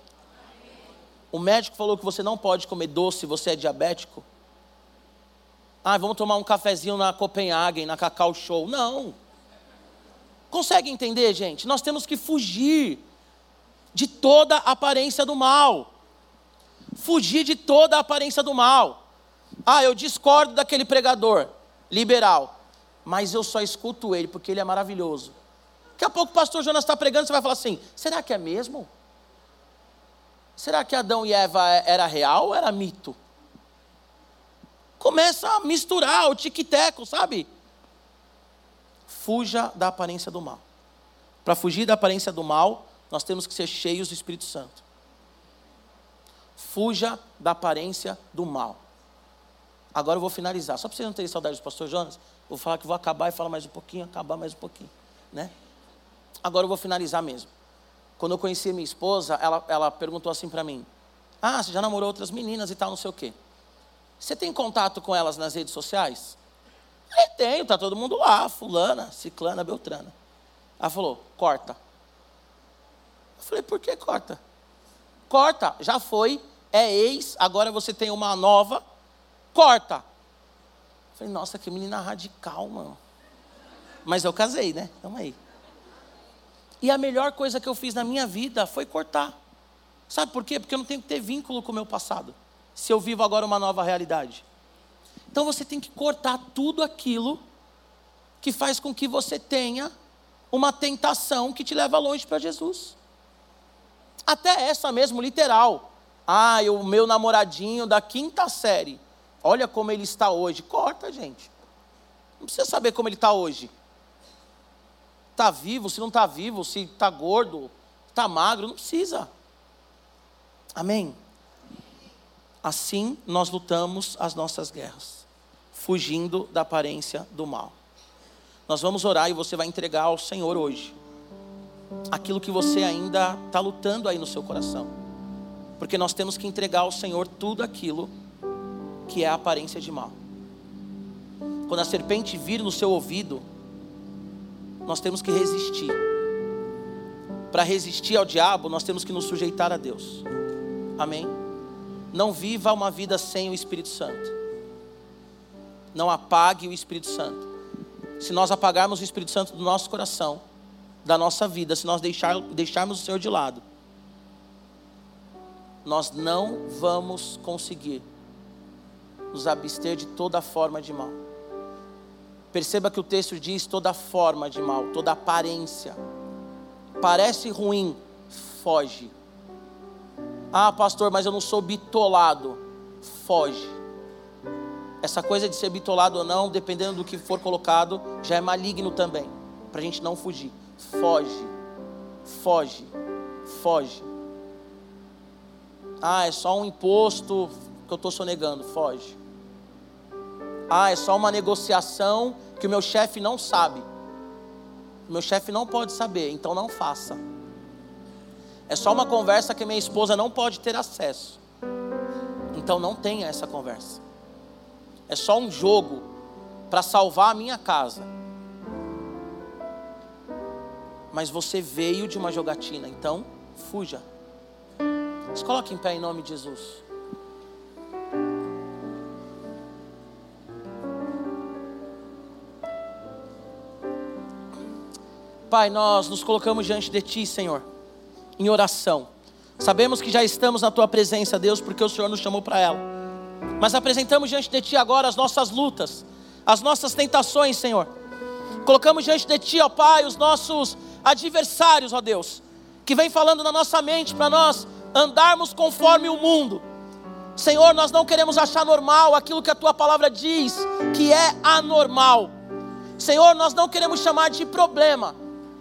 O médico falou que você não pode comer doce, você é diabético. Ah, vamos tomar um cafezinho na Copenhagen, na Cacau Show. Não. Consegue entender, gente? Nós temos que fugir de toda aparência do mal. Fugir de toda aparência do mal. Ah, eu discordo daquele pregador liberal, mas eu só escuto ele porque ele é maravilhoso. Daqui a pouco o pastor Jonas está pregando, você vai falar assim: será que é mesmo? Será que Adão e Eva era real ou era mito? Começa a misturar o tic-teco, sabe? Fuja da aparência do mal. Para fugir da aparência do mal, nós temos que ser cheios do Espírito Santo. Fuja da aparência do mal. Agora eu vou finalizar. Só para vocês não terem saudade do pastor Jonas, vou falar que vou acabar e falar mais um pouquinho, acabar mais um pouquinho. Né? Agora eu vou finalizar mesmo. Quando eu conheci minha esposa, ela, ela perguntou assim para mim: Ah, você já namorou outras meninas e tal, não sei o quê. Você tem contato com elas nas redes sociais? Tenho, está todo mundo lá, fulana, ciclana, beltrana. Ela falou, corta. Eu falei, por que corta? Corta, já foi, é ex, agora você tem uma nova, corta. Eu falei, nossa, que menina radical, mano. Mas eu casei, né? Tamo aí. E a melhor coisa que eu fiz na minha vida foi cortar. Sabe por quê? Porque eu não tenho que ter vínculo com o meu passado se eu vivo agora uma nova realidade? Então você tem que cortar tudo aquilo que faz com que você tenha uma tentação que te leva longe para Jesus. Até essa mesmo, literal. Ah, o meu namoradinho da quinta série. Olha como ele está hoje. Corta, gente. Não precisa saber como ele está hoje. Está vivo, se não está vivo, se está gordo, está magro, não precisa. Amém? Assim nós lutamos as nossas guerras, fugindo da aparência do mal. Nós vamos orar e você vai entregar ao Senhor hoje aquilo que você ainda está lutando aí no seu coração, porque nós temos que entregar ao Senhor tudo aquilo que é a aparência de mal. Quando a serpente vir no seu ouvido, nós temos que resistir. Para resistir ao diabo, nós temos que nos sujeitar a Deus. Amém? Não viva uma vida sem o Espírito Santo. Não apague o Espírito Santo. Se nós apagarmos o Espírito Santo do nosso coração, da nossa vida, se nós deixar, deixarmos o Senhor de lado, nós não vamos conseguir nos abster de toda forma de mal. Perceba que o texto diz toda forma de mal, toda aparência. Parece ruim, foge. Ah, pastor, mas eu não sou bitolado. Foge. Essa coisa de ser bitolado ou não, dependendo do que for colocado, já é maligno também. Para a gente não fugir. Foge. Foge. Foge. Ah, é só um imposto que eu estou sonegando. Foge. Ah, é só uma negociação que o meu chefe não sabe. O meu chefe não pode saber, então não faça. É só uma conversa que minha esposa não pode ter acesso. Então não tenha essa conversa. É só um jogo para salvar a minha casa. Mas você veio de uma jogatina, então fuja. Se coloque em pé em nome de Jesus. Pai, nós nos colocamos diante de Ti, Senhor em oração. Sabemos que já estamos na tua presença, Deus, porque o Senhor nos chamou para ela. Mas apresentamos diante de ti agora as nossas lutas, as nossas tentações, Senhor. Colocamos diante de ti, ó Pai, os nossos adversários, ó Deus, que vem falando na nossa mente para nós andarmos conforme o mundo. Senhor, nós não queremos achar normal aquilo que a tua palavra diz que é anormal. Senhor, nós não queremos chamar de problema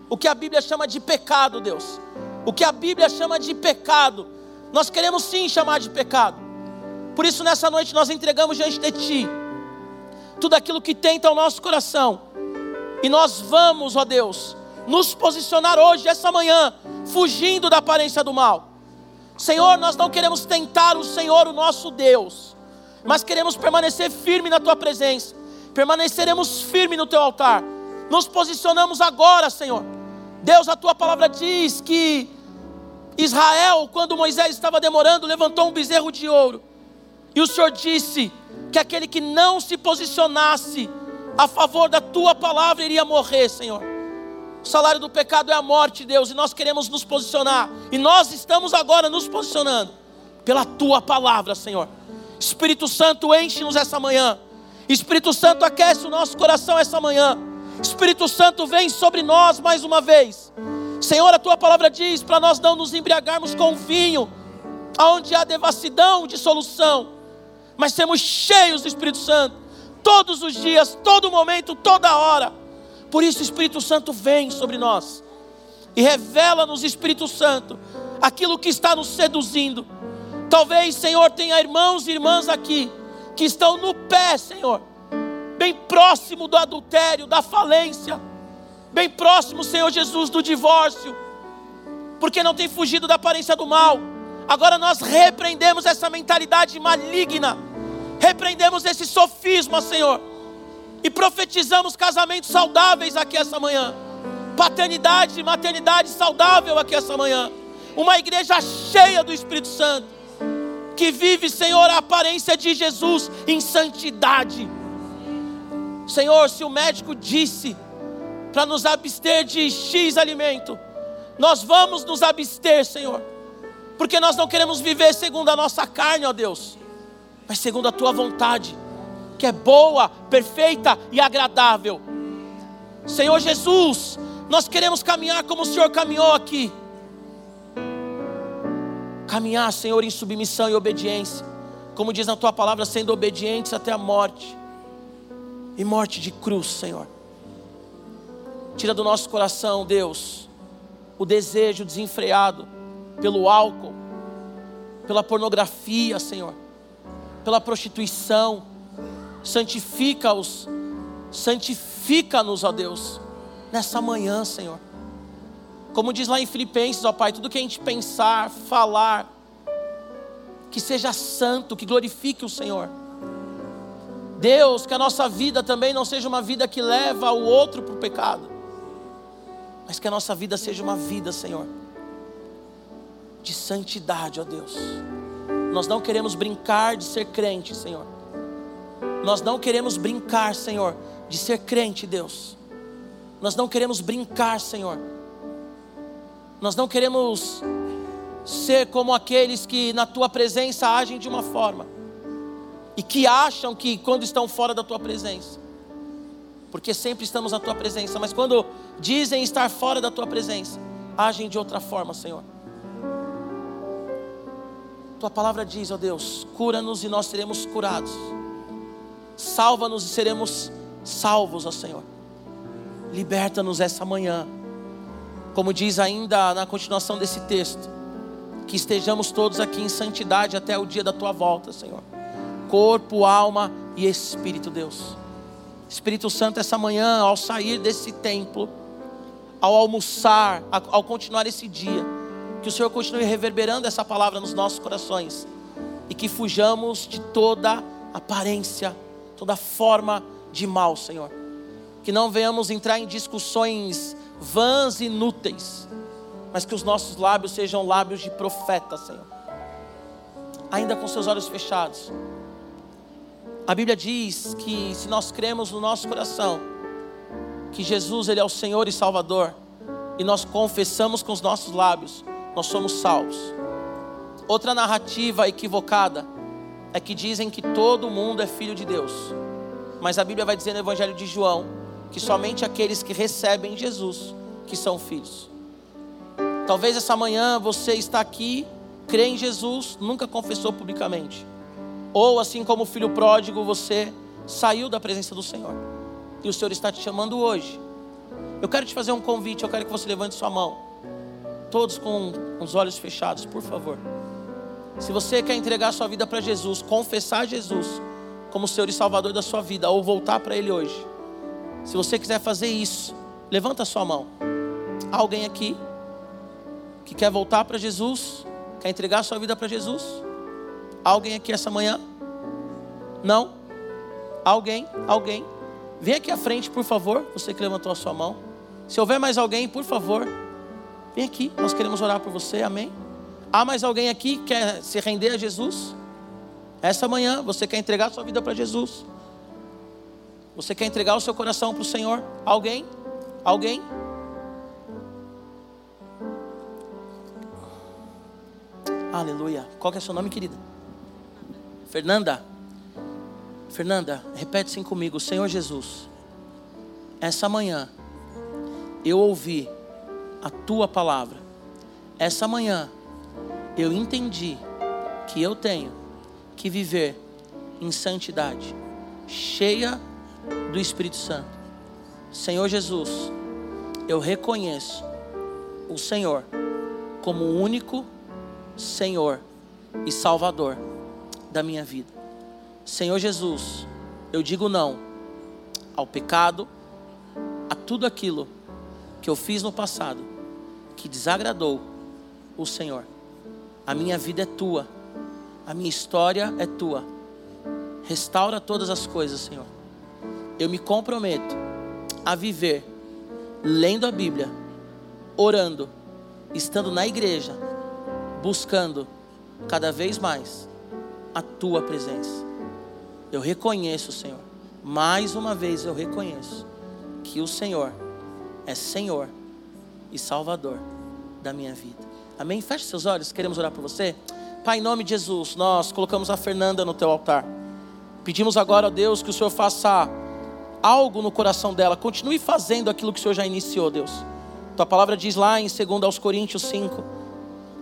o que a Bíblia chama de pecado, Deus o que a Bíblia chama de pecado, nós queremos sim chamar de pecado. Por isso, nessa noite, nós entregamos diante de Ti tudo aquilo que tenta o nosso coração, e nós vamos, ó Deus, nos posicionar hoje, essa manhã, fugindo da aparência do mal. Senhor, nós não queremos tentar o Senhor, o nosso Deus, mas queremos permanecer firme na Tua presença, permaneceremos firme no Teu altar. Nos posicionamos agora, Senhor Deus, a tua palavra diz que Israel, quando Moisés estava demorando, levantou um bezerro de ouro. E o Senhor disse que aquele que não se posicionasse a favor da tua palavra iria morrer, Senhor. O salário do pecado é a morte, Deus, e nós queremos nos posicionar. E nós estamos agora nos posicionando pela tua palavra, Senhor. Espírito Santo, enche-nos essa manhã. Espírito Santo, aquece o nosso coração essa manhã. Espírito Santo vem sobre nós mais uma vez. Senhor, a tua palavra diz para nós não nos embriagarmos com vinho, aonde há devassidão de solução, mas sermos cheios do Espírito Santo, todos os dias, todo momento, toda hora. Por isso, Espírito Santo vem sobre nós e revela-nos, Espírito Santo, aquilo que está nos seduzindo. Talvez, Senhor, tenha irmãos e irmãs aqui que estão no pé, Senhor, bem próximo do adultério, da falência, bem próximo, Senhor Jesus, do divórcio, porque não tem fugido da aparência do mal. Agora nós repreendemos essa mentalidade maligna, repreendemos esse sofisma, Senhor, e profetizamos casamentos saudáveis aqui essa manhã, paternidade e maternidade saudável aqui essa manhã, uma igreja cheia do Espírito Santo, que vive, Senhor, a aparência de Jesus em santidade Senhor, se o médico disse para nos abster de X alimento, nós vamos nos abster, Senhor, porque nós não queremos viver segundo a nossa carne, ó Deus, mas segundo a tua vontade, que é boa, perfeita e agradável. Senhor Jesus, nós queremos caminhar como o Senhor caminhou aqui. Caminhar, Senhor, em submissão e obediência, como diz na tua palavra, sendo obedientes até a morte e morte de cruz, Senhor. Tira do nosso coração, Deus, o desejo desenfreado pelo álcool, pela pornografia, Senhor, pela prostituição. Santifica-os, santifica-nos, ó Deus, nessa manhã, Senhor. Como diz lá em Filipenses, ó Pai, tudo que a gente pensar, falar, que seja santo, que glorifique o Senhor. Deus, que a nossa vida também não seja uma vida que leva o outro para o pecado, mas que a nossa vida seja uma vida, Senhor, de santidade, ó Deus. Nós não queremos brincar de ser crente, Senhor. Nós não queremos brincar, Senhor, de ser crente, Deus. Nós não queremos brincar, Senhor. Nós não queremos ser como aqueles que na tua presença agem de uma forma e que acham que quando estão fora da tua presença, porque sempre estamos na tua presença, mas quando dizem estar fora da tua presença, agem de outra forma, Senhor. Tua palavra diz, ó Deus, cura-nos e nós seremos curados. Salva-nos e seremos salvos, ó Senhor. Liberta-nos essa manhã. Como diz ainda na continuação desse texto, que estejamos todos aqui em santidade até o dia da tua volta, Senhor. Corpo, alma e espírito, Deus. Espírito Santo, essa manhã, ao sair desse templo, ao almoçar, ao continuar esse dia, que o Senhor continue reverberando essa palavra nos nossos corações e que fujamos de toda aparência, toda forma de mal, Senhor. Que não venhamos entrar em discussões vãs e inúteis, mas que os nossos lábios sejam lábios de profeta, Senhor. Ainda com seus olhos fechados. A Bíblia diz que se nós cremos no nosso coração que Jesus ele é o Senhor e Salvador e nós confessamos com os nossos lábios, nós somos salvos. Outra narrativa equivocada é que dizem que todo mundo é filho de Deus. Mas a Bíblia vai dizer no Evangelho de João que somente aqueles que recebem Jesus que são filhos. Talvez essa manhã você está aqui, crê em Jesus, nunca confessou publicamente. Ou assim como o filho pródigo, você saiu da presença do Senhor. E o Senhor está te chamando hoje. Eu quero te fazer um convite, eu quero que você levante sua mão. Todos com os olhos fechados, por favor. Se você quer entregar sua vida para Jesus, confessar Jesus como Senhor e Salvador da sua vida, ou voltar para Ele hoje. Se você quiser fazer isso, levanta sua mão. Há alguém aqui que quer voltar para Jesus? Quer entregar sua vida para Jesus? Alguém aqui essa manhã? Não? Alguém? Alguém? Vem aqui à frente, por favor, você que levantou a sua mão. Se houver mais alguém, por favor, vem aqui, nós queremos orar por você, amém? Há mais alguém aqui que quer se render a Jesus? Essa manhã você quer entregar sua vida para Jesus? Você quer entregar o seu coração para o Senhor? Alguém? Alguém? Aleluia. Qual que é o seu nome, querida? Fernanda? Fernanda, repete assim comigo, Senhor Jesus. Essa manhã eu ouvi a tua palavra. Essa manhã eu entendi que eu tenho que viver em santidade, cheia do Espírito Santo. Senhor Jesus, eu reconheço o Senhor como o único Senhor e Salvador da minha vida. Senhor Jesus, eu digo não ao pecado, a tudo aquilo que eu fiz no passado que desagradou o Senhor. A minha vida é tua, a minha história é tua. Restaura todas as coisas, Senhor. Eu me comprometo a viver lendo a Bíblia, orando, estando na igreja, buscando cada vez mais a tua presença. Eu reconheço, Senhor, mais uma vez eu reconheço que o Senhor é Senhor e Salvador da minha vida. Amém? Feche seus olhos, queremos orar por você. Pai, em nome de Jesus, nós colocamos a Fernanda no teu altar. Pedimos agora, ó Deus, que o Senhor faça algo no coração dela. Continue fazendo aquilo que o Senhor já iniciou, Deus. Tua palavra diz lá em 2 Coríntios 5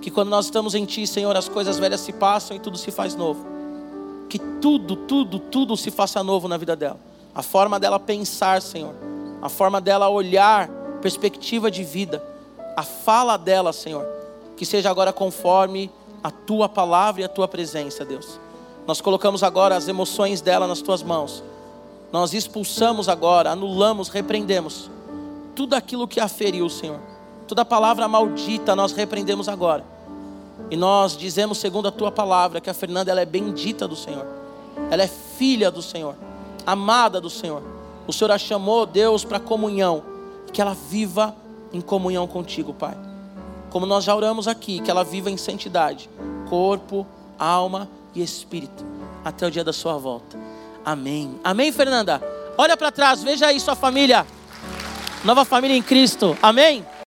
que quando nós estamos em Ti, Senhor, as coisas velhas se passam e tudo se faz novo. Que tudo, tudo, tudo se faça novo na vida dela. A forma dela pensar, Senhor. A forma dela olhar, perspectiva de vida. A fala dela, Senhor. Que seja agora conforme a Tua palavra e a Tua presença, Deus. Nós colocamos agora as emoções dela nas Tuas mãos. Nós expulsamos agora, anulamos, repreendemos tudo aquilo que a feriu, Senhor Toda palavra maldita nós repreendemos agora. E nós dizemos, segundo a tua palavra, que a Fernanda ela é bendita do Senhor. Ela é filha do Senhor, amada do Senhor. O Senhor a chamou, Deus, para comunhão. Que ela viva em comunhão contigo, Pai. Como nós já oramos aqui, que ela viva em santidade, corpo, alma e espírito, até o dia da sua volta. Amém. Amém, Fernanda? Olha para trás, veja aí sua família. Nova família em Cristo. Amém.